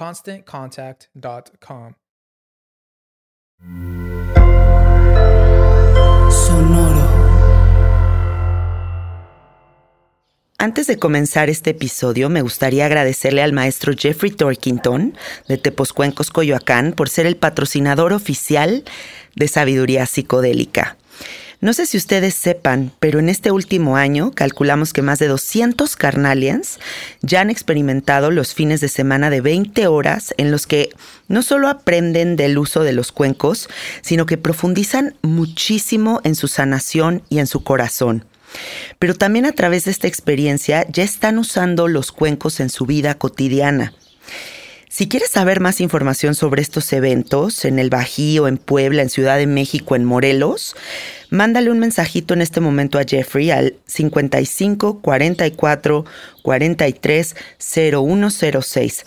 ConstantContact.com. Sonoro. Antes de comenzar este episodio, me gustaría agradecerle al maestro Jeffrey Torkington de Teposcuencos, Coyoacán, por ser el patrocinador oficial de Sabiduría Psicodélica. No sé si ustedes sepan, pero en este último año calculamos que más de 200 carnalians ya han experimentado los fines de semana de 20 horas en los que no solo aprenden del uso de los cuencos, sino que profundizan muchísimo en su sanación y en su corazón. Pero también a través de esta experiencia ya están usando los cuencos en su vida cotidiana. Si quieres saber más información sobre estos eventos en el Bajío, en Puebla, en Ciudad de México, en Morelos, mándale un mensajito en este momento a Jeffrey al 55 44 43 0106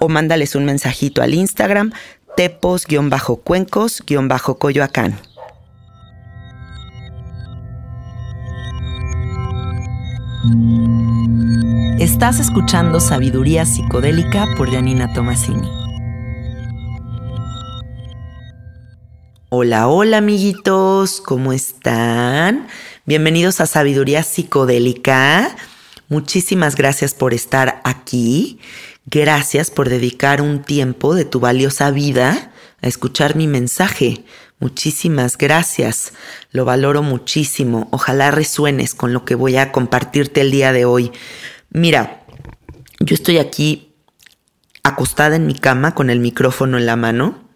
o mándales un mensajito al Instagram tepos-cuencos-coyoacán. Estás escuchando Sabiduría Psicodélica por Janina Tomasini. Hola, hola amiguitos, ¿cómo están? Bienvenidos a Sabiduría Psicodélica. Muchísimas gracias por estar aquí. Gracias por dedicar un tiempo de tu valiosa vida a escuchar mi mensaje. Muchísimas gracias. Lo valoro muchísimo. Ojalá resuenes con lo que voy a compartirte el día de hoy. Mira, yo estoy aquí acostada en mi cama con el micrófono en la mano.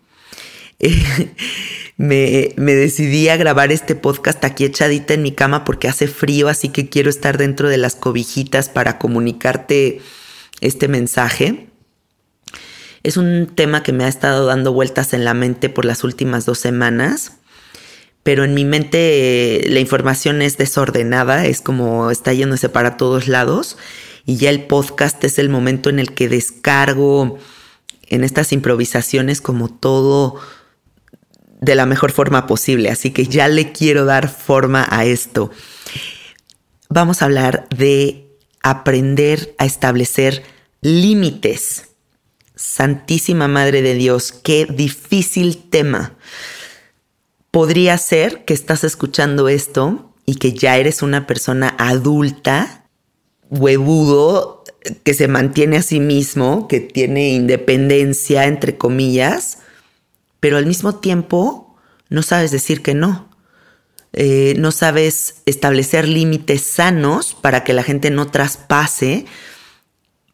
me, me, decidí a grabar este podcast aquí echadita en mi cama porque hace frío, así que quiero estar dentro de las cobijitas para comunicarte este mensaje. Es un tema que me ha estado dando vueltas en la mente por las últimas dos semanas, pero en mi mente la información es desordenada, es como está yéndose para todos lados y ya el podcast es el momento en el que descargo en estas improvisaciones como todo de la mejor forma posible. Así que ya le quiero dar forma a esto. Vamos a hablar de aprender a establecer límites. Santísima Madre de Dios, qué difícil tema. Podría ser que estás escuchando esto y que ya eres una persona adulta huevudo que se mantiene a sí mismo, que tiene independencia, entre comillas, pero al mismo tiempo no sabes decir que no. eh, no sabes establecer límites sanos para que la gente no traspase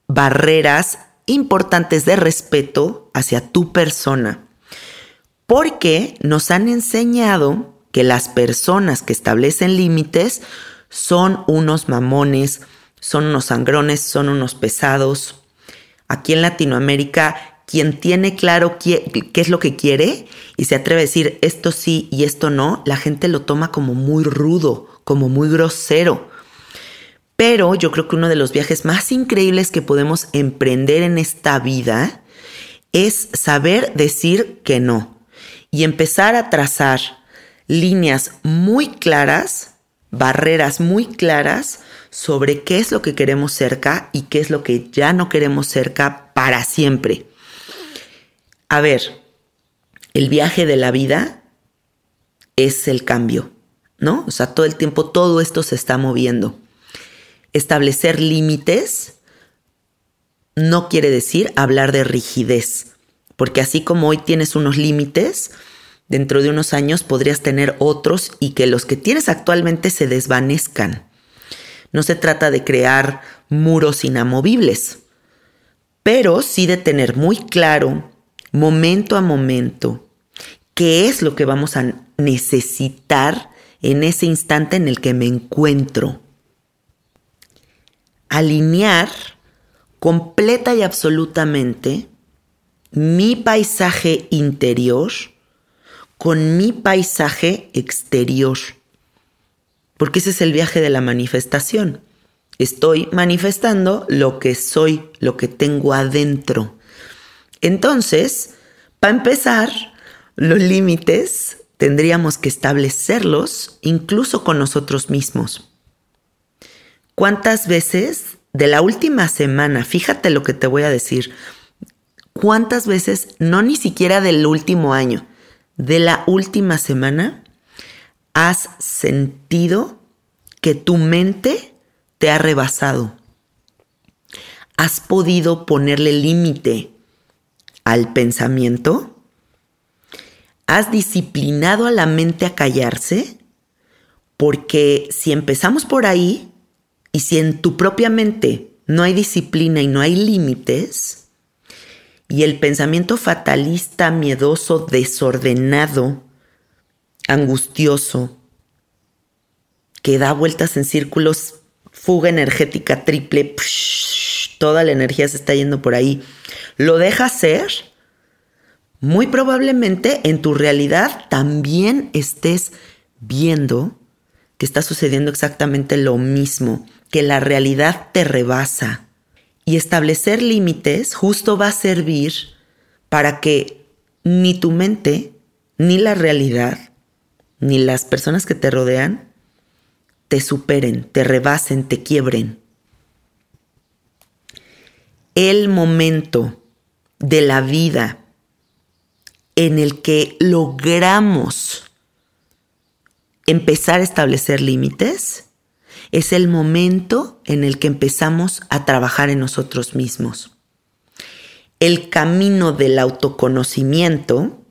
barreras importantes de respeto hacia tu persona. Porque nos han enseñado que las personas que establecen límites son unos mamones, son unos sangrones, son unos pesados. Aquí en Latinoamérica, quien tiene claro qué, es lo que quiere y se atreve a decir esto sí y esto no, la gente lo toma como muy rudo, como muy grosero. Pero yo creo que uno de los viajes más increíbles que podemos emprender en esta vida es saber decir que no y empezar a trazar líneas muy claras, barreras muy claras sobre qué es lo que queremos cerca y qué es lo que ya no queremos cerca para siempre. A ver, el viaje de la vida es el cambio, ¿no? O sea, todo el tiempo todo esto se está moviendo. Establecer límites no quiere decir hablar de rigidez, porque así como hoy tienes unos límites, dentro de unos años podrías tener otros y que los que tienes actualmente se desvanezcan. No se trata de crear muros inamovibles, pero sí de tener muy claro, momento a momento, qué es lo que vamos a necesitar en ese instante en el que me encuentro alinear completa y absolutamente mi paisaje interior con mi paisaje exterior. Porque ese es el viaje de la manifestación. Estoy manifestando lo que soy, lo que tengo adentro. Entonces, para empezar, los límites tendríamos que establecerlos incluso con nosotros mismos. ¿Cuántas veces de la última semana, fíjate lo que te voy a decir, cuántas veces, no ni siquiera del último año, de la última semana, has sentido que tu mente te ha rebasado? ¿Has podido ponerle límite al pensamiento? ¿Has disciplinado a la mente a callarse? Porque si empezamos por ahí, y si en tu propia mente no hay disciplina y no hay límites, y el pensamiento fatalista, miedoso, desordenado, angustioso, que da vueltas en círculos, fuga energética triple, toda la energía se está yendo por ahí, lo deja ser, muy probablemente en tu realidad también estés viendo que está sucediendo exactamente lo mismo que la realidad te rebasa. Y establecer límites justo va a servir para que ni tu mente, ni la realidad, ni las personas que te rodean te superen, te rebasen, te quiebren. El momento de la vida en el que logramos empezar a establecer límites es el momento en el que empezamos a trabajar en nosotros mismos. El camino del autoconocimiento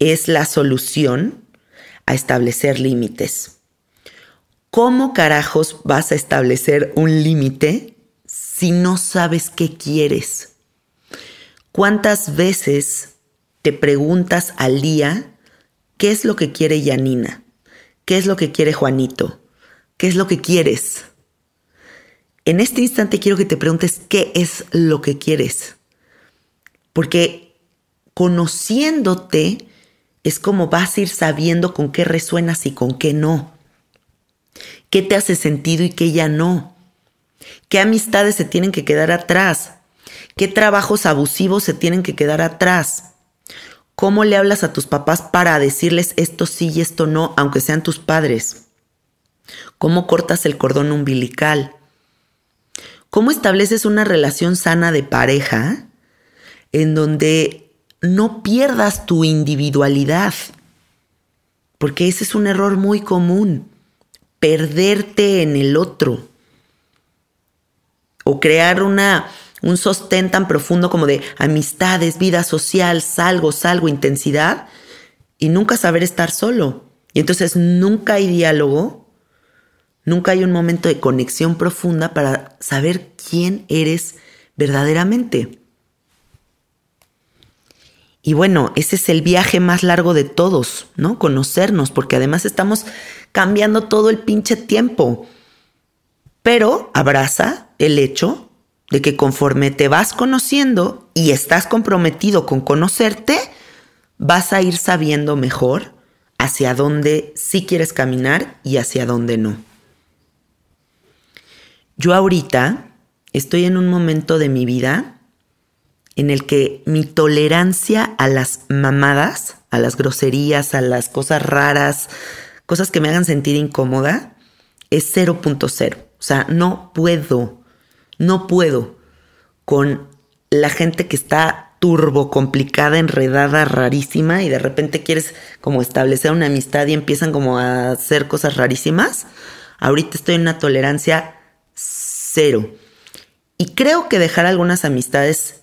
es la solución a establecer límites. ¿Cómo carajos vas a establecer un límite si no sabes qué quieres? ¿Cuántas veces te preguntas al día qué es lo que quiere Yanina? ¿Qué es lo que quiere Juanito? ¿Qué es lo que quieres? En este instante quiero que te preguntes qué es lo que quieres. Porque conociéndote es como vas a ir sabiendo con qué resuenas y con qué no. ¿Qué te hace sentido y qué ya no? ¿Qué amistades se tienen que quedar atrás? ¿Qué trabajos abusivos se tienen que quedar atrás? ¿Cómo le hablas a tus papás para decirles esto sí y esto no, aunque sean tus padres? ¿Cómo cortas el cordón umbilical? ¿Cómo estableces una relación sana de pareja en donde no pierdas tu individualidad? Porque ese es un error muy común, perderte en el otro o crear una, un sostén tan profundo como de amistades, vida social, salgo, salgo, intensidad y nunca saber estar solo Y entonces nunca hay diálogo, nunca hay un momento de conexión profunda para saber quién eres verdaderamente. Y bueno, ese es el viaje más largo de todos, ¿no? Conocernos, porque además estamos cambiando todo el pinche tiempo. Pero abraza el hecho de que conforme te vas conociendo y estás comprometido con conocerte, vas a ir sabiendo mejor hacia dónde sí quieres caminar y hacia dónde no. Yo ahorita estoy en un momento de mi vida en el que mi tolerancia a las mamadas, a las groserías, a las cosas raras, cosas que me hagan sentir incómoda, es 0.0. O sea, no puedo, no puedo con la gente que está turbo, complicada, enredada, rarísima y de repente quieres como establecer una amistad y empiezan como a hacer cosas rarísimas. Ahorita estoy en una tolerancia cero. Y creo que dejar algunas amistades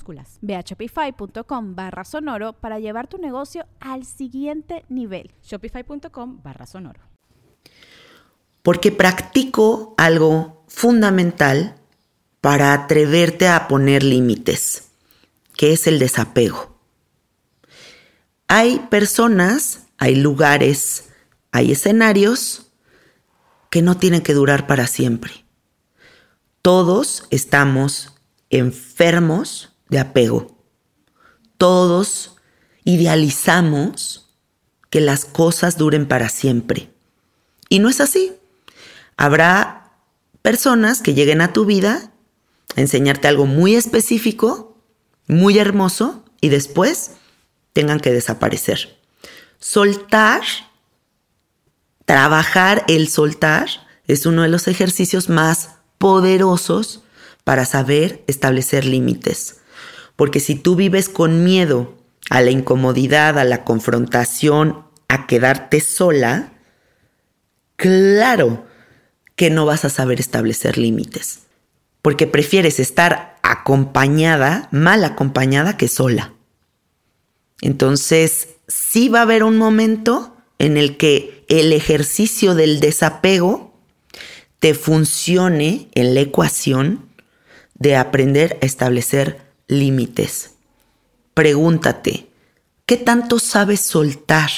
Ve a shopify.com barra sonoro para llevar tu negocio al siguiente nivel. Shopify.com barra sonoro. Porque practico algo fundamental para atreverte a poner límites, que es el desapego. Hay personas, hay lugares, hay escenarios que no tienen que durar para siempre. Todos estamos enfermos de apego. Todos idealizamos que las cosas duren para siempre. Y no es así. Habrá personas que lleguen a tu vida a enseñarte algo muy específico, muy hermoso, y después tengan que desaparecer. Soltar, trabajar el soltar, es uno de los ejercicios más poderosos para saber establecer límites. Porque si tú vives con miedo a la incomodidad, a la confrontación, a quedarte sola, claro que no vas a saber establecer límites. Porque prefieres estar acompañada, mal acompañada que sola. Entonces, sí va a haber un momento en el que el ejercicio del desapego te funcione en la ecuación de aprender a establecer límites. Pregúntate, ¿qué tanto sabes soltar?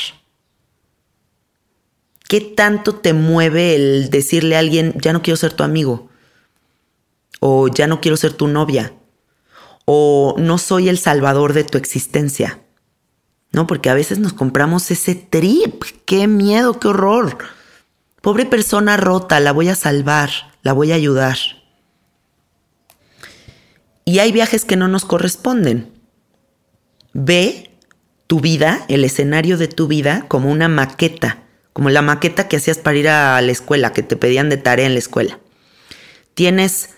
¿Qué tanto te mueve el decirle a alguien, ya no quiero ser tu amigo? O ya no quiero ser tu novia? O no soy el salvador de tu existencia? ¿No? Porque a veces nos compramos ese trip. ¡Qué miedo, qué horror! Pobre persona rota, la voy a salvar, la voy a ayudar. Y hay viajes que no nos corresponden. Ve tu vida, el escenario de tu vida, como una maqueta, como la maqueta que hacías para ir a la escuela, que te pedían de tarea en la escuela. Tienes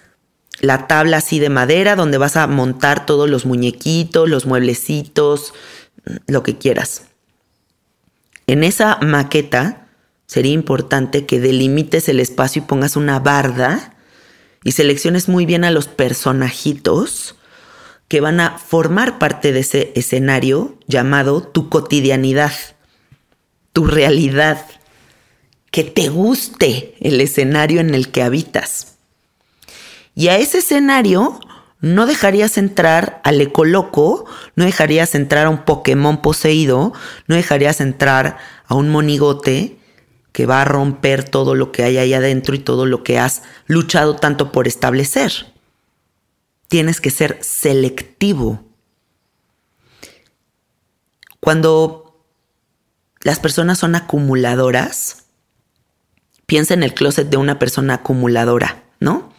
la tabla así de madera donde vas a montar todos los muñequitos, los mueblecitos, lo que quieras. En esa maqueta sería importante que delimites el espacio y pongas una barda y selecciones muy bien a los personajitos que van a formar parte de ese escenario llamado tu cotidianidad, tu realidad, que te guste el escenario en el que habitas. Y a ese escenario no dejarías entrar al ecoloco, no dejarías entrar a un Pokémon poseído, no dejarías entrar a un monigote que va a romper todo lo que hay ahí adentro y todo lo que has luchado tanto por establecer. Tienes que ser selectivo. Cuando las personas son acumuladoras, piensa en el closet de una persona acumuladora, ¿no?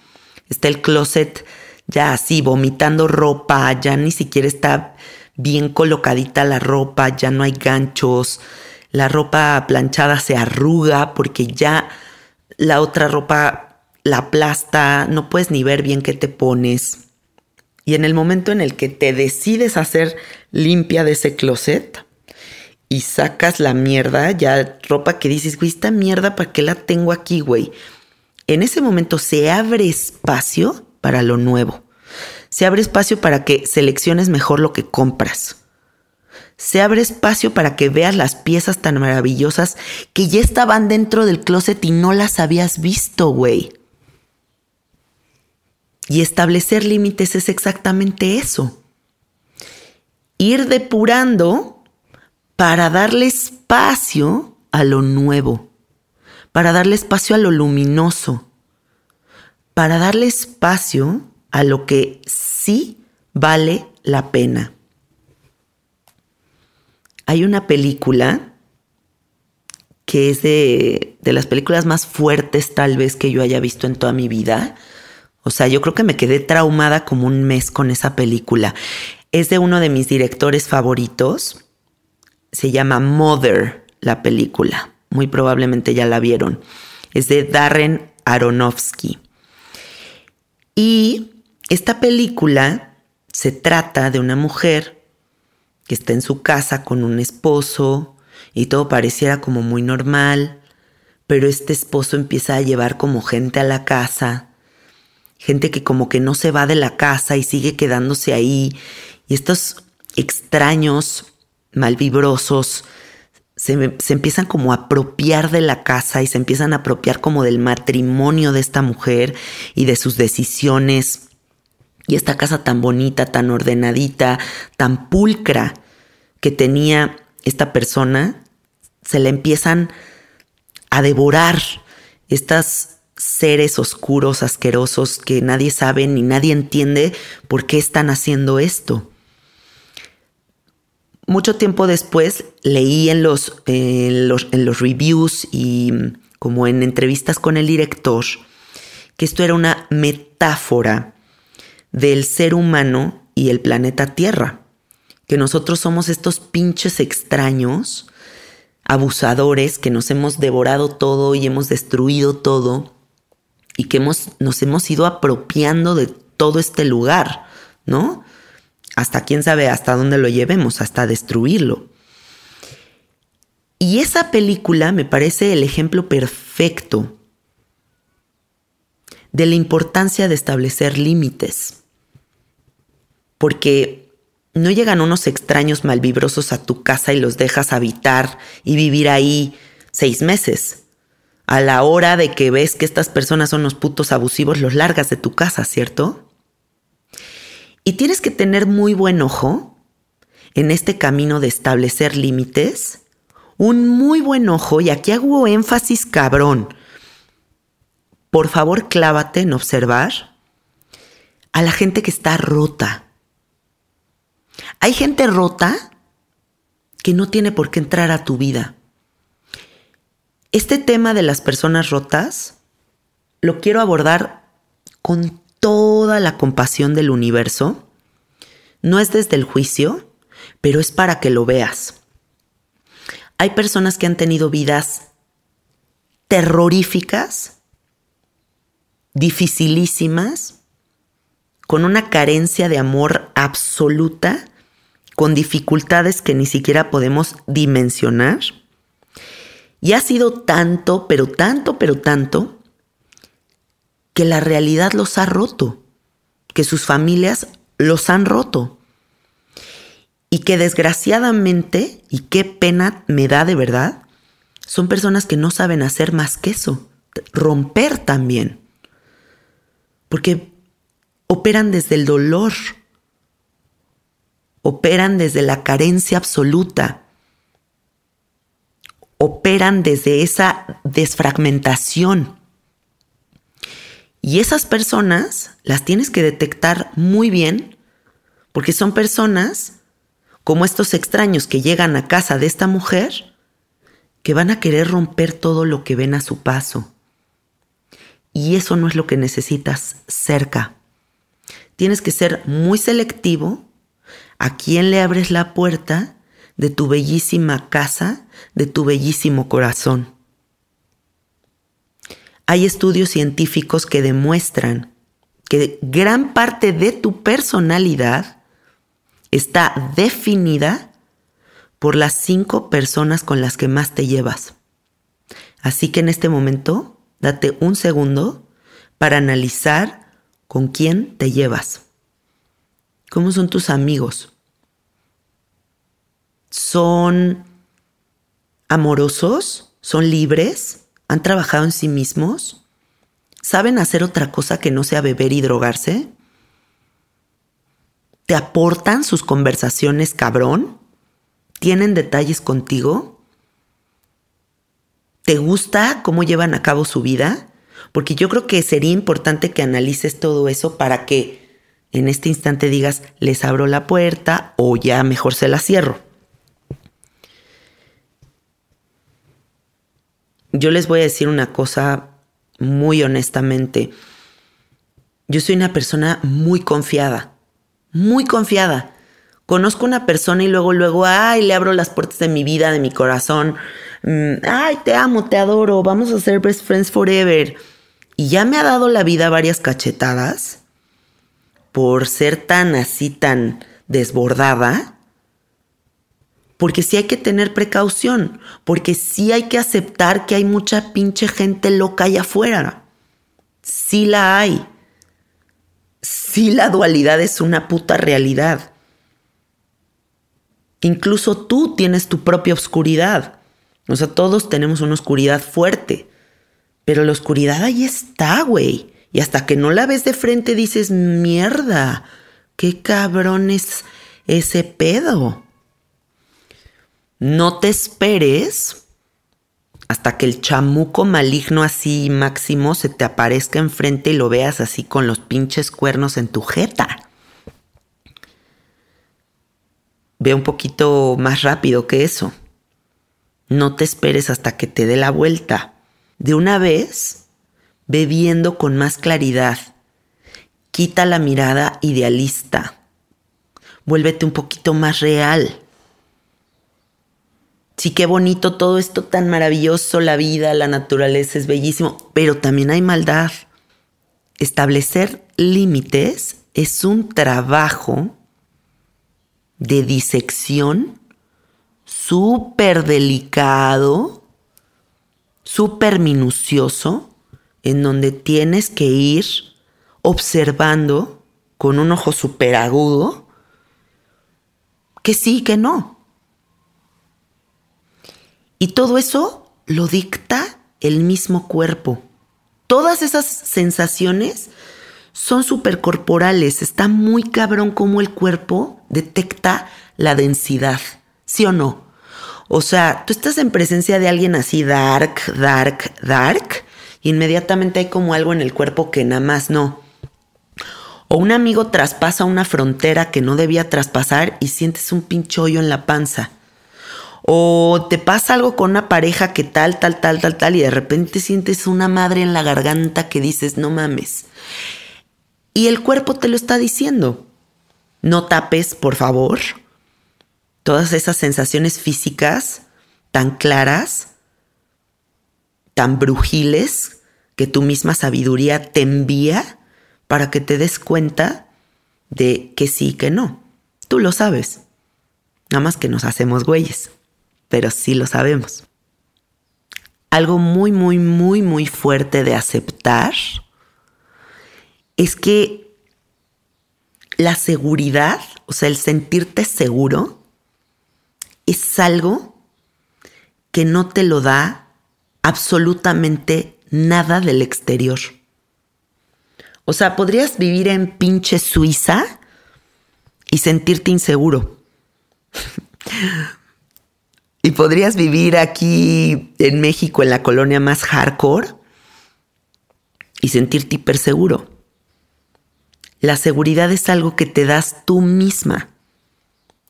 Está el closet ya así, vomitando ropa, ya ni siquiera está bien colocadita la ropa, ya no hay ganchos, la ropa planchada se arruga porque ya la otra ropa la aplasta, no puedes ni ver bien qué te pones. Y en el momento en el que te decides hacer limpia de ese closet y sacas la mierda, ya ropa que dices, güey, esta mierda, ¿para qué la tengo aquí, güey? En ese momento se abre espacio para lo nuevo. Se abre espacio para que selecciones mejor lo que compras se abre espacio para que veas las piezas tan maravillosas que ya estaban dentro del closet y no las habías visto, güey. Y establecer límites es exactamente eso. Ir depurando para darle espacio a lo nuevo, para darle espacio a lo luminoso, para darle espacio a lo que sí vale la pena. Hay una película que es de, las películas más fuertes tal vez que yo haya visto en toda mi vida. O sea, yo creo que me quedé traumada como un mes con esa película. Es de uno de mis directores favoritos. Se llama Mother, la película. Muy probablemente ya la vieron. Es de Darren Aronofsky. Y esta película se trata de una mujer que está en su casa con un esposo y todo pareciera como muy normal, pero este esposo empieza a llevar como gente a la casa, gente que como que no se va de la casa y sigue quedándose ahí, y estos extraños, malvibrosos, se, se, empiezan como a apropiar de la casa y se empiezan a apropiar como del matrimonio de esta mujer y de sus decisiones y esta casa tan bonita, tan ordenadita, tan pulcra que tenía esta persona, se le empiezan a devorar estas seres oscuros, asquerosos, que nadie sabe ni nadie entiende por qué están haciendo esto. Mucho tiempo después leí en los, en los, en los reviews y como en entrevistas con el director que esto era una metáfora del ser humano y el planeta Tierra. Que nosotros somos estos pinches extraños, abusadores, que nos hemos devorado todo y hemos destruido todo y que hemos, nos hemos ido apropiando de todo este lugar, ¿no? Hasta quién sabe hasta dónde lo llevemos, hasta destruirlo. Y esa película me parece el ejemplo perfecto de la importancia de establecer límites porque no llegan unos extraños malvibrosos a tu casa y los dejas habitar y vivir ahí seis meses. A la hora de que ves que estas personas son los putos abusivos, los largas de tu casa, ¿cierto? Y tienes que tener muy buen ojo en este camino de establecer límites, un muy buen ojo, y aquí hago énfasis cabrón. Por favor, clávate en observar a la gente que está rota, hay gente rota que no tiene por qué entrar a tu vida. Este tema de las personas rotas lo quiero abordar con toda la compasión del universo. No es desde el juicio, pero es para que lo veas. Hay personas que han tenido vidas terroríficas, dificilísimas, con una carencia de amor absoluta, con dificultades que ni siquiera podemos dimensionar. Y ha sido tanto, pero tanto, pero tanto, que la realidad los ha roto, que sus familias los han roto. Y que desgraciadamente, y qué pena me da de verdad, son personas que no saben hacer más que eso, romper también. Porque operan desde el dolor, operan desde la carencia absoluta, operan desde esa desfragmentación. Y esas personas las tienes que detectar muy bien porque son personas como estos extraños que llegan a casa de esta mujer que van a querer romper todo lo que ven a su paso. Y eso no es lo que necesitas cerca. Tienes que ser muy selectivo a quién le abres la puerta de tu bellísima casa, de tu bellísimo corazón. Hay estudios científicos que demuestran que gran parte de tu personalidad está definida por las cinco personas con las que más te llevas. Así que en este momento, date un segundo para analizar con quién te llevas. ¿Cómo son tus amigos? ¿Son amorosos? ¿Son libres? ¿Han trabajado en sí mismos? ¿Saben hacer otra cosa que no sea beber y drogarse? ¿Te aportan sus conversaciones cabrón? ¿Tienen detalles contigo? ¿Te gusta cómo llevan a cabo su vida? Porque yo creo que sería importante que analices todo eso para que en este instante digas, les abro la puerta o ya mejor se la cierro. Yo les voy a decir una cosa muy honestamente. Yo soy una persona muy confiada, muy confiada. Conozco una persona y luego, luego, ay, le abro las puertas de mi vida, de mi corazón. Mm, ay, te amo, te adoro, vamos a ser best friends forever. Y ya me ha dado la vida varias cachetadas por ser tan así, tan desbordada porque sí hay que tener precaución, porque sí hay que aceptar que hay mucha pinche gente loca allá afuera. Sí la hay. Sí la dualidad es una puta realidad. Incluso tú tienes tu propia oscuridad. O sea, todos tenemos una oscuridad fuerte. Pero la oscuridad ahí está, güey. Y hasta que no la ves de frente dices, mierda, qué cabrón es ese pedo. No te esperes hasta que el chamuco maligno así máximo se te aparezca enfrente y lo veas así con los pinches cuernos en tu jeta. Ve un poquito más rápido que eso. No te esperes hasta que te dé la vuelta. De una vez, ve viendo con más claridad. Quita la mirada idealista. Vuélvete un poquito más real. Sí, qué bonito todo esto tan maravilloso, la vida, la naturaleza es bellísimo, pero también hay maldad. Establecer límites es un trabajo de disección súper delicado, súper minucioso, en donde tienes que ir observando con un ojo súper agudo que sí, que no. Y todo eso lo dicta el mismo cuerpo. Todas esas sensaciones son supercorporales. Está muy cabrón cómo el cuerpo detecta la densidad. ¿Sí o no? O sea, tú estás en presencia de alguien así dark, dark, dark. Inmediatamente hay como algo en el cuerpo que nada más no. O un amigo traspasa una frontera que no debía traspasar y sientes un pinche en la panza. O te pasa algo con una pareja que tal, tal, tal, tal, tal, y de repente sientes una madre en la garganta que dices, no mames. Y el cuerpo te lo está diciendo. No tapes, por favor, todas esas sensaciones físicas tan claras, tan brujiles, que tu misma sabiduría te envía para que te des cuenta de que sí, que no. Tú lo sabes. Nada más que nos hacemos güeyes pero sí lo sabemos. Algo muy, muy, muy, muy fuerte de aceptar es que la seguridad, o sea, el sentirte seguro, es algo que no te lo da absolutamente nada del exterior. O sea, podrías vivir en pinche Suiza y sentirte inseguro. y podrías vivir aquí en México en la colonia más hardcore y sentirte hiper seguro. La seguridad es algo que te das tú misma.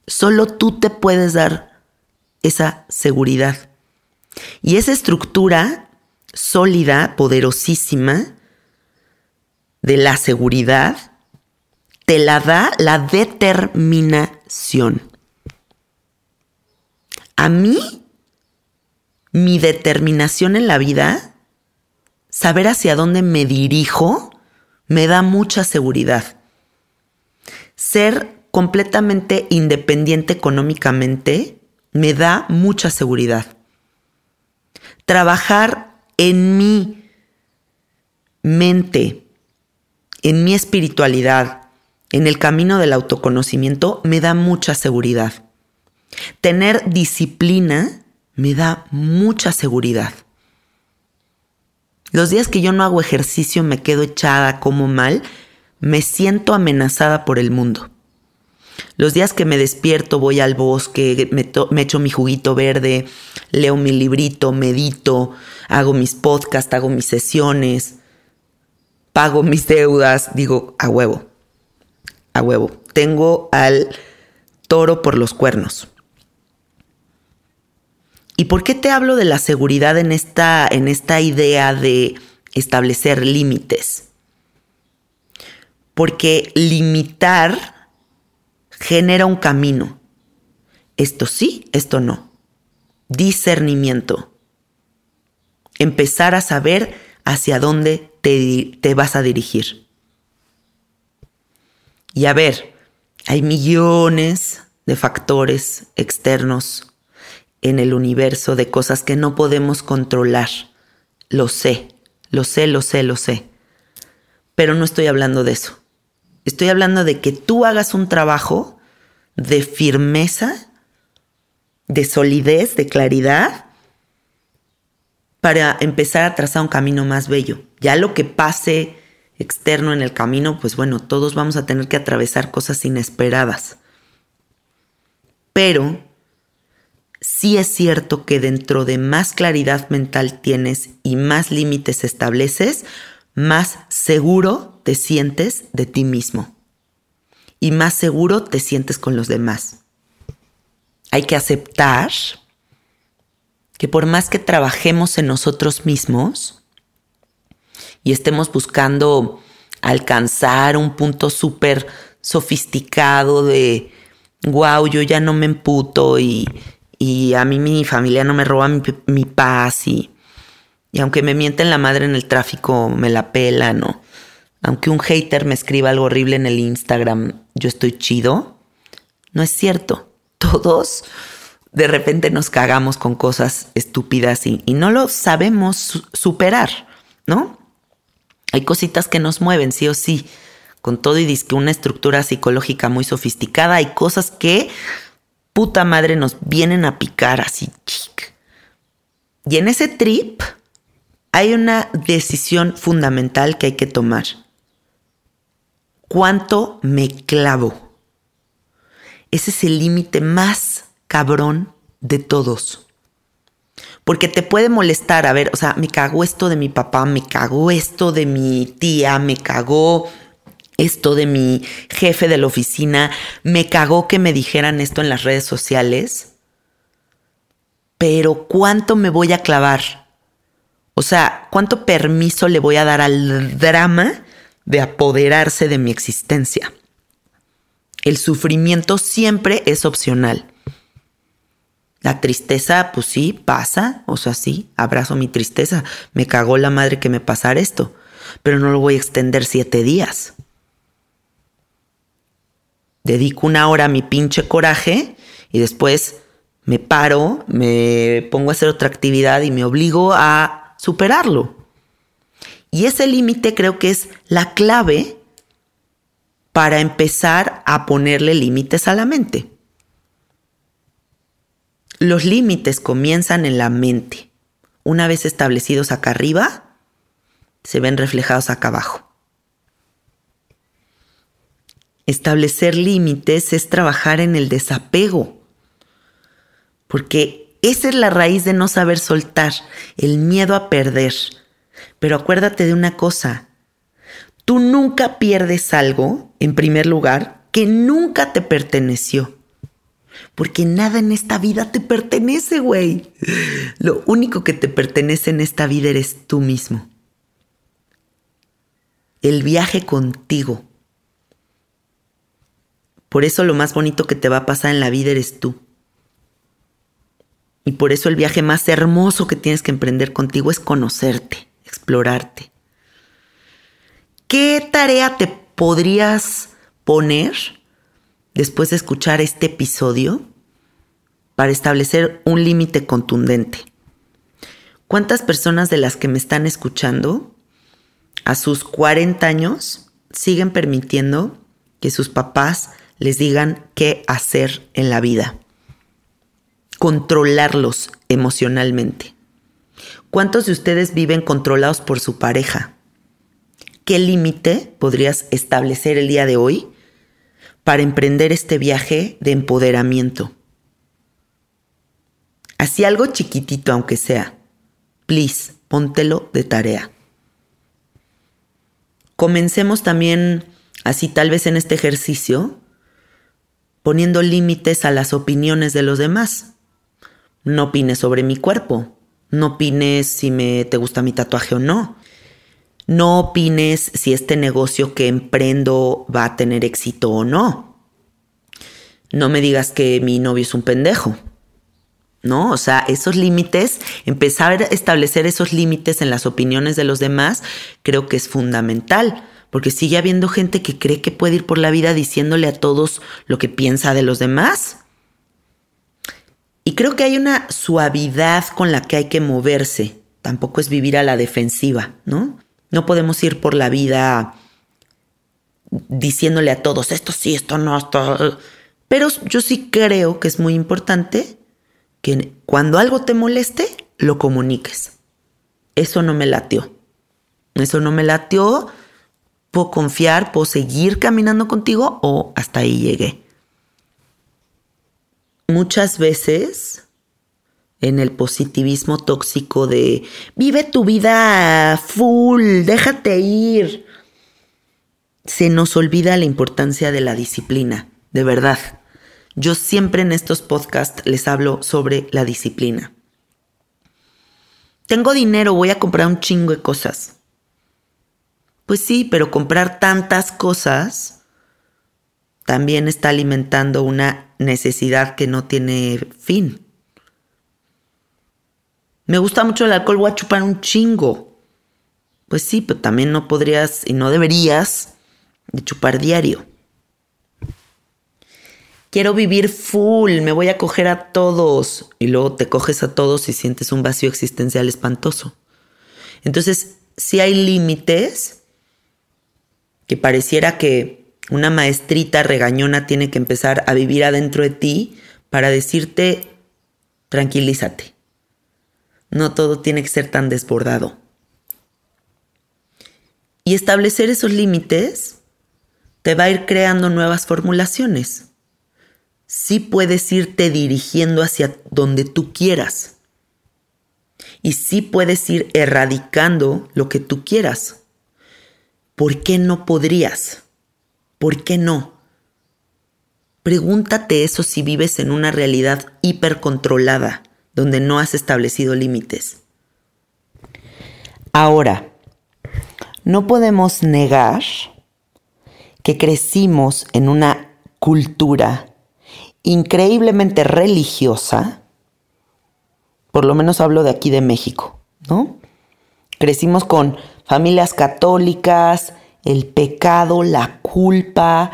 Solo tú te puedes dar esa seguridad. Y esa estructura sólida, poderosísima, de la seguridad, te la da la determinación. A mí, mi determinación en la vida, saber hacia dónde me dirijo, me da mucha seguridad. Ser completamente independiente económicamente me da mucha seguridad. Trabajar en mi mente, en mi espiritualidad, en el camino del autoconocimiento, me da mucha seguridad. Tener disciplina me da mucha seguridad. Los días que yo no hago ejercicio, me quedo echada, como mal, me siento amenazada por el mundo. Los días que me despierto, voy al bosque, me, echo mi juguito verde, leo mi librito, medito, hago mis podcasts, hago mis sesiones, pago mis deudas, digo, a huevo, a huevo. Tengo al toro por los cuernos. ¿Y por qué te hablo de la seguridad en esta, en esta idea de establecer límites? Porque limitar genera un camino. Esto sí, esto no. Discernimiento. Empezar a saber hacia dónde te, te vas a dirigir. Y a ver, hay millones de factores externos en el universo de cosas que no podemos controlar. Lo sé, lo sé, lo sé, lo sé. Pero no estoy hablando de eso. Estoy hablando de que tú hagas un trabajo de firmeza, de solidez, de claridad, para empezar a trazar un camino más bello. Ya lo que pase externo en el camino, pues bueno, todos vamos a tener que atravesar cosas inesperadas. Pero sí es cierto que dentro de más claridad mental tienes y más límites estableces, más seguro te sientes de ti mismo y más seguro te sientes con los demás. Hay que aceptar que por más que trabajemos en nosotros mismos y estemos buscando alcanzar un punto súper sofisticado de, wow, yo ya no me emputo y, y a mí mi familia no me roba mi, paz y, y, aunque me mienten la madre en el tráfico, me la pelan o aunque un hater me escriba algo horrible en el Instagram, yo estoy chido. No es cierto. Todos de repente nos cagamos con cosas estúpidas y, y no lo sabemos superar, ¿no? Hay cositas que nos mueven, sí o sí. Con todo y que una estructura psicológica muy sofisticada, hay cosas que puta madre nos vienen a picar así, chic. Y en ese trip hay una decisión fundamental que hay que tomar. ¿Cuánto me clavo? Ese es el límite más cabrón de todos. Porque te puede molestar, a ver, o sea, me cagó esto de mi papá, me cagó esto de mi tía, me cagó esto de mi jefe de la oficina, me cagó que me dijeran esto en las redes sociales, pero ¿cuánto me voy a clavar? O sea, ¿cuánto permiso le voy a dar al drama de apoderarse de mi existencia? El sufrimiento siempre es opcional. La tristeza, pues sí, pasa, o sea, sí, abrazo mi tristeza, me cagó la madre que me pasara esto, pero no lo voy a extender siete días dedico una hora a mi pinche coraje y después me paro, me pongo a hacer otra actividad y me obligo a superarlo. Y ese límite creo que es la clave para empezar a ponerle límites a la mente. Los límites comienzan en la mente. Una vez establecidos acá arriba, se ven reflejados acá abajo. Establecer límites es trabajar en el desapego, porque Esa es la raíz de no saber soltar, el miedo a perder. Pero acuérdate de una cosa, tú nunca pierdes algo, en primer lugar, que nunca te perteneció. Porque nada en esta vida te pertenece, güey. Lo único que te pertenece en esta vida eres tú mismo. El viaje contigo. Por eso lo más bonito que te va a pasar en la vida eres tú. Y por eso el viaje más hermoso que tienes que emprender contigo es conocerte, explorarte. ¿Qué tarea te podrías poner después de escuchar este episodio para establecer un límite contundente. ¿Cuántas personas de las que me están escuchando a sus 40 años siguen permitiendo que sus papás les digan qué hacer en la vida? Controlarlos emocionalmente. ¿Cuántos de ustedes viven controlados por su pareja? ¿Qué límite podrías establecer el día de hoy para emprender este viaje de empoderamiento. Así algo chiquitito aunque sea. Please, póntelo de tarea. Comencemos también, así tal vez en este ejercicio, poniendo límites a las opiniones de los demás. No opines sobre mi cuerpo. No opines si me te gusta mi tatuaje o no. No opines si este negocio que emprendo va a tener éxito o no. No me digas que mi novio es un pendejo. ¿No? O sea, esos límites, empezar a establecer esos límites en las opiniones de los demás, creo que es fundamental, porque sigue habiendo gente que cree que puede ir por la vida diciéndole a todos lo que piensa de los demás. Y creo que hay una suavidad con la que hay que moverse. Tampoco es vivir a la defensiva, ¿no? No podemos ir por la vida diciéndole a todos, esto sí, esto no, esto... Pero yo sí creo que es muy importante que cuando algo te moleste, lo comuniques. Eso no me latió. Eso no me latió. Puedo confiar, puedo seguir caminando contigo o hasta ahí llegué. Muchas veces en el positivismo tóxico de vive tu vida full, déjate ir. Se nos olvida la importancia de la disciplina, de verdad. Yo siempre en estos podcasts les hablo sobre la disciplina. Tengo dinero, voy a comprar un chingo de cosas. Pues sí, pero comprar tantas cosas también está alimentando una necesidad que no tiene fin. Me gusta mucho el alcohol, voy a chupar un chingo. Pues sí, pero también no podrías y no deberías de chupar diario. Quiero vivir full, me voy a coger a todos. Y luego te coges a todos y sientes un vacío existencial espantoso. Entonces, si hay límites que pareciera que una maestrita regañona tiene que empezar a vivir adentro de ti para decirte, tranquilízate no todo tiene que ser tan desbordado. Y establecer esos límites te va a ir creando nuevas formulaciones. Sí puedes irte dirigiendo hacia donde tú quieras. Y sí puedes ir erradicando lo que tú quieras. ¿Por qué no podrías? ¿Por qué no? Pregúntate eso si vives en una realidad hipercontrolada donde no has establecido límites. Ahora, no podemos negar que crecimos en una cultura increíblemente religiosa, por lo menos hablo de aquí de México, ¿no? Crecimos con familias católicas, el pecado, la culpa,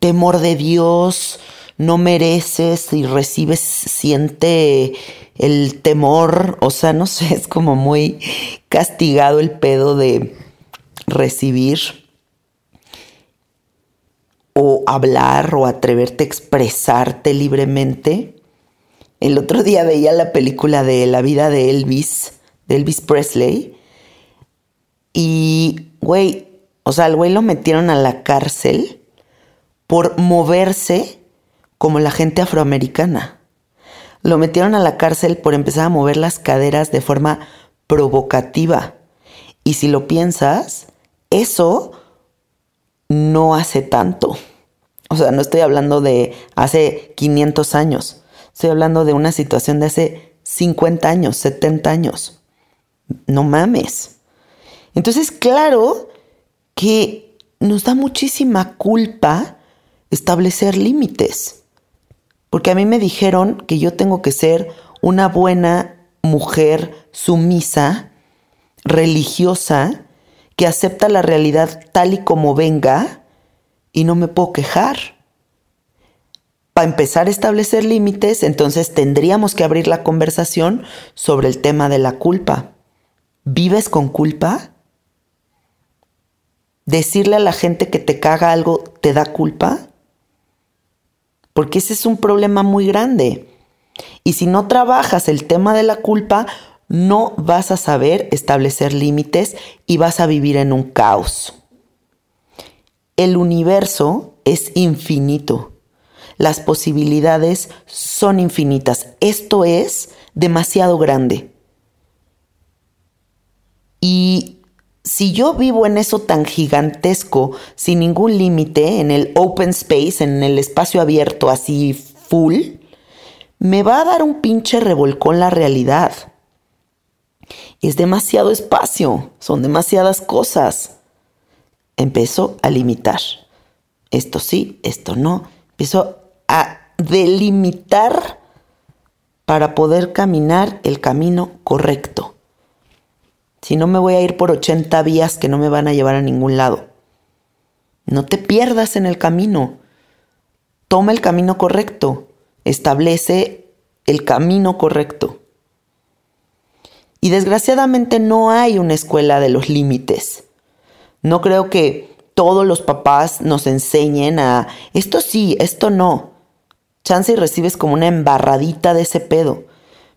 temor de Dios, no mereces y recibes, siente el temor, o sea, no sé, es como muy castigado el pedo de recibir o hablar o atreverte a expresarte libremente. El otro día veía la película de la vida de Elvis, de Elvis Presley, y, güey, o sea, al güey lo metieron a la cárcel por moverse como la gente afroamericana. Lo metieron a la cárcel por empezar a mover las caderas de forma provocativa. Y si lo piensas, eso no hace tanto. O sea, no estoy hablando de hace 500 años. Estoy hablando de una situación de hace 50 años, 70 años. No mames. Entonces, claro que nos da muchísima culpa establecer límites. Porque a mí me dijeron que yo tengo que ser una buena mujer sumisa, religiosa, que acepta la realidad tal y como venga y no me puedo quejar. Para empezar a establecer límites, entonces tendríamos que abrir la conversación sobre el tema de la culpa. ¿Vives con culpa? ¿Decirle a la gente que te caga algo te da culpa? Porque ese es un problema muy grande. Y si no trabajas el tema de la culpa, no vas a saber establecer límites y vas a vivir en un caos. El universo es infinito. Las posibilidades son infinitas. Esto es demasiado grande. Y si yo vivo en eso tan gigantesco, sin ningún límite, en el open space, en el espacio abierto así full, me va a dar un pinche revolcón la realidad. Es demasiado espacio, son demasiadas cosas. Empezó a limitar. Esto sí, esto no. Empezó a delimitar para poder caminar el camino correcto. Si no me voy a ir por 80 vías que no me van a llevar a ningún lado. No te pierdas en el camino. Toma el camino correcto. Establece el camino correcto. Y desgraciadamente no hay una escuela de los límites. No creo que todos los papás nos enseñen a esto sí, esto no. Chance y recibes como una embarradita de ese pedo.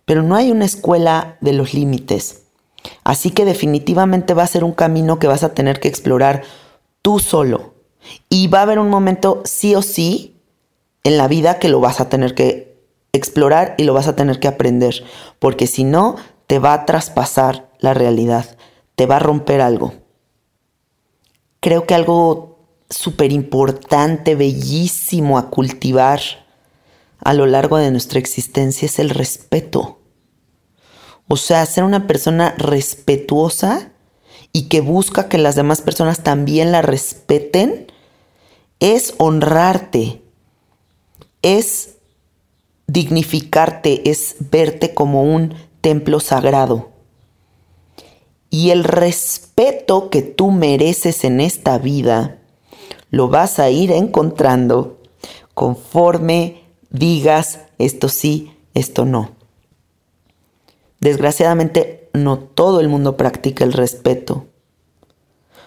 Pero no hay una escuela de los límites. Así que definitivamente va a ser un camino que vas a tener que explorar tú solo. Y va a haber un momento sí o sí en la vida que lo vas a tener que explorar y lo vas a tener que aprender. Porque si no, te va a traspasar la realidad, te va a romper algo. Creo que algo súper importante, bellísimo a cultivar a lo largo de nuestra existencia es el respeto. O sea, ser una persona respetuosa y que busca que las demás personas también la respeten es honrarte, es dignificarte, es verte como un templo sagrado. Y el respeto que tú mereces en esta vida lo vas a ir encontrando conforme digas esto sí, esto no. Desgraciadamente, no todo el mundo practica el respeto.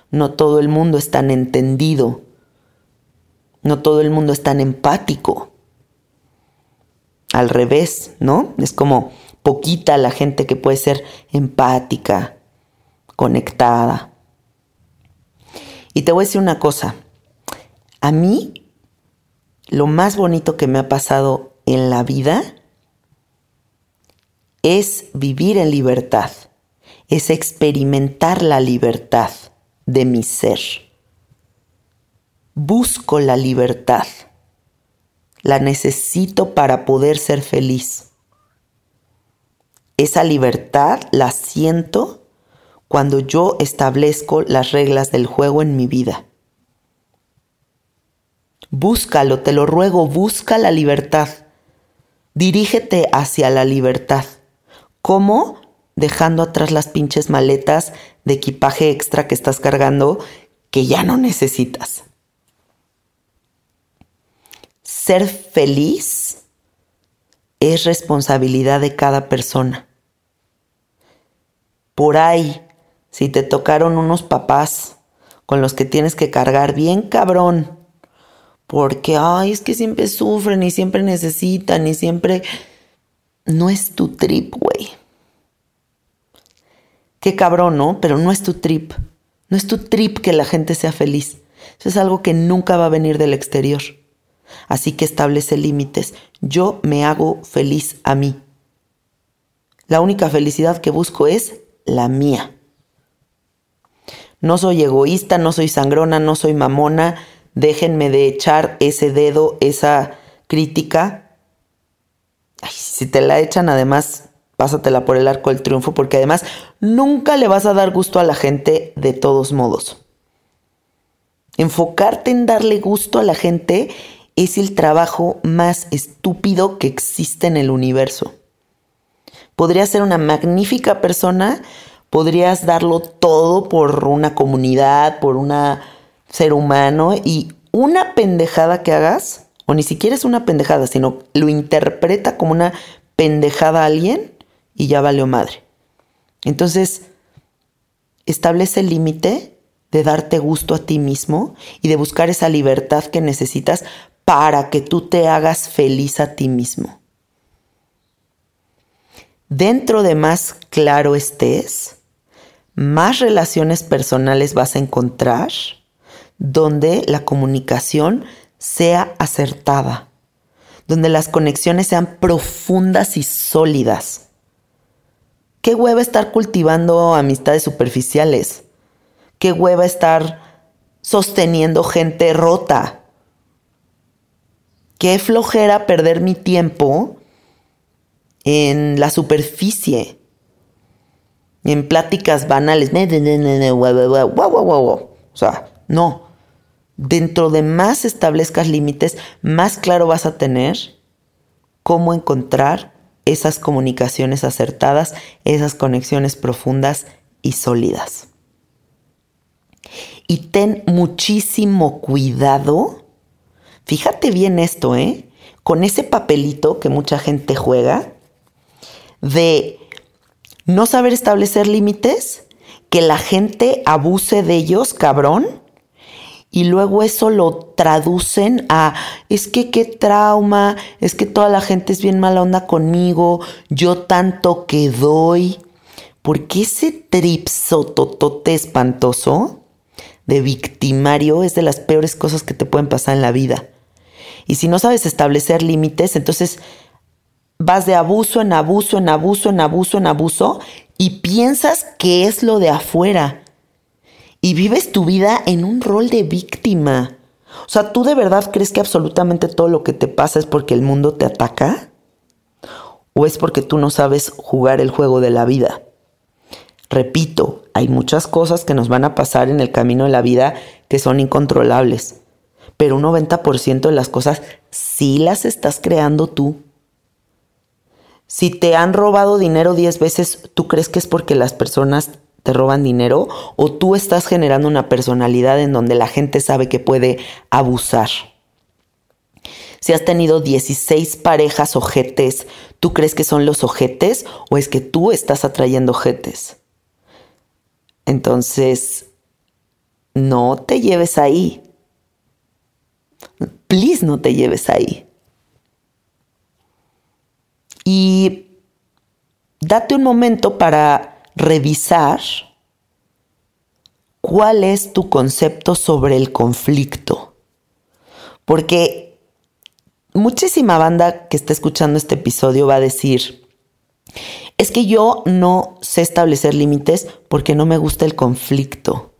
No todo el mundo es tan entendido. No todo el mundo es tan empático. Al revés, ¿no? Es como poquita la gente que puede ser empática, conectada. Y te voy a decir una cosa. A mí, lo más bonito que me ha pasado en la vida es vivir en libertad, es experimentar la libertad de mi ser. Busco la libertad, la necesito para poder ser feliz. Esa libertad la siento cuando yo establezco las reglas del juego en mi vida. Búscalo, te lo ruego, busca la libertad. Dirígete hacia la libertad. ¿Cómo? Dejando atrás las pinches maletas de equipaje extra que estás cargando que ya no necesitas. Ser feliz es responsabilidad de cada persona. Por ahí, si te tocaron unos papás con los que tienes que cargar bien cabrón, porque, ay, es que siempre sufren y siempre necesitan y siempre no es tu trip, güey. Qué cabrón, ¿no? Pero no es tu trip. No es tu trip que la gente sea feliz. Eso es algo que nunca va a venir del exterior. Así que establece límites. Yo me hago feliz a mí. La única felicidad que busco es la mía. No soy egoísta, no soy sangrona, no soy mamona. Déjenme de echar ese dedo, esa crítica. Si te la echan, además, pásatela por el arco del triunfo, porque además nunca le vas a dar gusto a la gente de todos modos. Enfocarte en darle gusto a la gente es el trabajo más estúpido que existe en el universo. Podrías ser una magnífica persona, podrías darlo todo por una comunidad, por un ser humano y una pendejada que hagas, o ni siquiera es una pendejada, sino lo interpreta como una pendejada a alguien y ya valió madre. Entonces, establece el límite de darte gusto a ti mismo y de buscar esa libertad que necesitas para que tú te hagas feliz a ti mismo. Dentro de más claro estés, más relaciones personales vas a encontrar donde la comunicación sea acertada, donde las conexiones sean profundas y sólidas. Qué hueva estar cultivando amistades superficiales. Qué hueva estar sosteniendo gente rota qué flojera perder mi tiempo en la superficie, en pláticas banales. O sea, no. Dentro de más establezcas límites, más claro vas a tener cómo encontrar esas comunicaciones acertadas, esas conexiones profundas y sólidas. Y ten muchísimo cuidado Fíjate bien esto, ¿eh? Con ese papelito que mucha gente juega de no saber establecer límites, que la gente abuse de ellos, cabrón, y luego eso lo traducen a, es que qué trauma, es que toda la gente es bien mala onda conmigo, yo tanto que doy. Porque ese tripsototote espantoso de victimario es de las peores cosas que te pueden pasar en la vida. Y si no sabes establecer límites, entonces vas de abuso en abuso, en abuso, en abuso, en abuso, y piensas que es lo de afuera. Y vives tu vida en un rol de víctima. O sea, ¿tú de verdad crees que absolutamente todo lo que te pasa es porque el mundo te ataca? ¿O es porque tú no sabes jugar el juego de la vida? Repito, hay muchas cosas que nos van a pasar en el camino de la vida que son incontrolables pero un 90% de las cosas sí las estás creando tú. Si te han robado dinero 10 veces, ¿tú crees que es porque las personas te roban dinero o tú estás generando una personalidad en donde la gente sabe que puede abusar? Si has tenido 16 parejas ojetes, ¿tú crees que son los ojetes o es que tú estás atrayendo ojetes? Entonces, no te lleves ahí please no te lleves ahí. Y date un momento para revisar cuál es tu concepto sobre el conflicto. Porque muchísima banda que está escuchando este episodio va a decir, es que yo no sé establecer límites porque no me gusta el conflicto.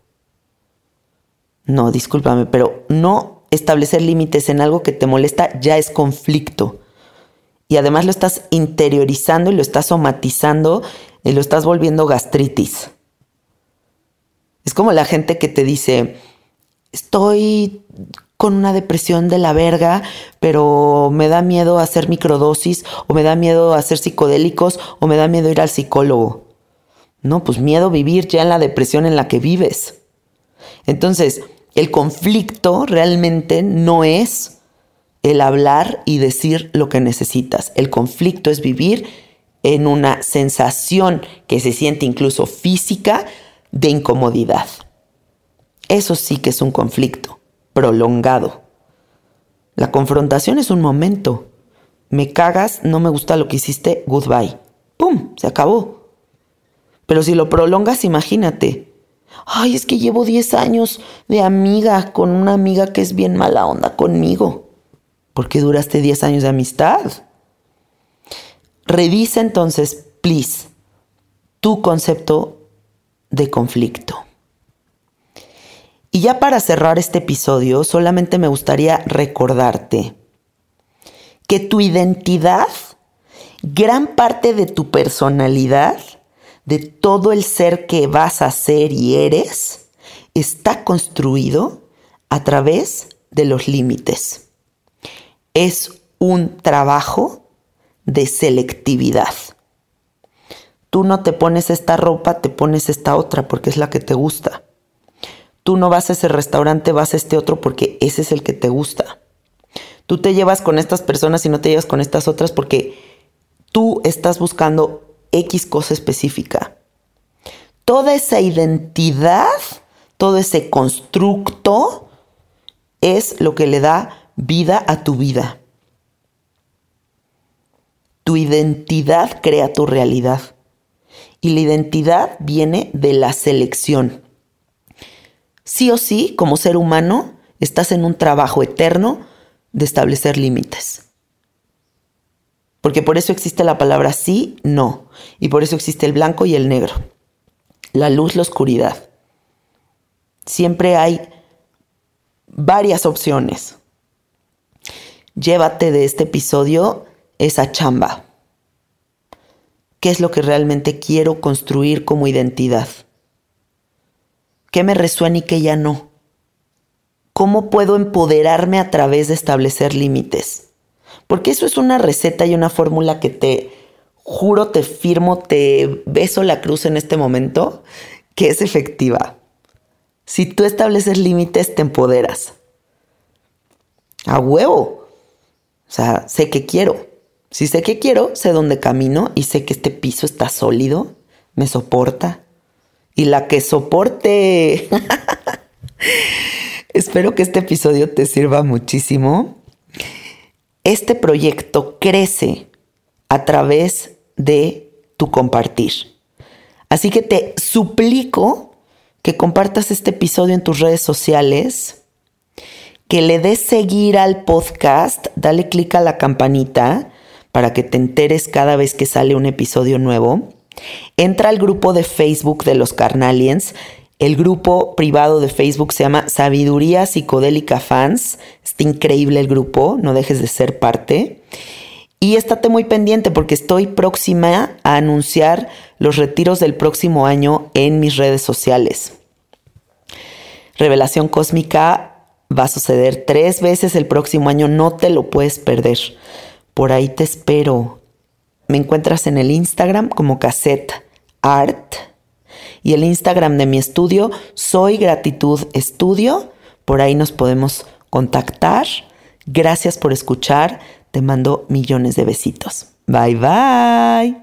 No, discúlpame, pero no establecer límites en algo que te molesta ya es conflicto. Y además lo estás interiorizando y lo estás somatizando y lo estás volviendo gastritis. Es como la gente que te dice, estoy con una depresión de la verga, pero me da miedo hacer microdosis, o me da miedo hacer psicodélicos, o me da miedo ir al psicólogo. No, pues miedo vivir ya en la depresión en la que vives. Entonces, el conflicto realmente no es el hablar y decir lo que necesitas. El conflicto es vivir en una sensación que se siente incluso física de incomodidad. Eso sí que es un conflicto prolongado. La confrontación es un momento. Me cagas, no me gusta lo que hiciste, goodbye. ¡Pum! Se acabó. Pero si lo prolongas, imagínate, Ay, es que llevo 10 años de amiga con una amiga que es bien mala onda conmigo. ¿Por qué duraste 10 años de amistad? Revisa entonces, please, tu concepto de conflicto. Y ya para cerrar este episodio, solamente me gustaría recordarte que tu identidad, gran parte de tu personalidad, de todo el ser que vas a ser y eres, está construido a través de los límites. Es un trabajo de selectividad. Tú no te pones esta ropa, te pones esta otra porque es la que te gusta. Tú no vas a ese restaurante, vas a este otro porque ese es el que te gusta. Tú te llevas con estas personas y no te llevas con estas otras porque tú estás buscando X cosa específica. Toda esa identidad, todo ese constructo es lo que le da vida a tu vida. Tu identidad crea tu realidad. Y la identidad viene de la selección. Sí o sí, como ser humano, estás en un trabajo eterno de establecer límites. Porque por eso existe la palabra sí, no. Y por eso existe el blanco y el negro. La luz, la oscuridad. Siempre hay varias opciones. Llévate de este episodio esa chamba. ¿Qué es lo que realmente quiero construir como identidad? ¿Qué me resuena y qué ya no? ¿Cómo puedo empoderarme a través de establecer límites? Porque eso es una receta y una fórmula que te juro, te firmo, te beso la cruz en este momento, que es efectiva. Si tú estableces límites, te empoderas. A huevo. O sea, sé que quiero. Si sé que quiero, sé dónde camino y sé que este piso está sólido, me soporta. Y la que soporte. Espero que este episodio te sirva muchísimo. Este proyecto crece a través de tu compartir. Así que te suplico que compartas este episodio en tus redes sociales, que le des seguir al podcast, dale clic a la campanita para que te enteres cada vez que sale un episodio nuevo. Entra al grupo de Facebook de los Carnalians el grupo privado de Facebook se llama Sabiduría Psicodélica Fans. Está increíble el grupo, no dejes de ser parte. Y estate muy pendiente porque estoy próxima a anunciar los retiros del próximo año en mis redes sociales. Revelación Cósmica va a suceder tres veces el próximo año, no te lo puedes perder. Por ahí te espero. Me encuentras en el Instagram como cassette art y el Instagram de mi estudio, Soy Gratitud Estudio. Por ahí nos podemos contactar. Gracias por escuchar. Te mando millones de besitos. Bye bye.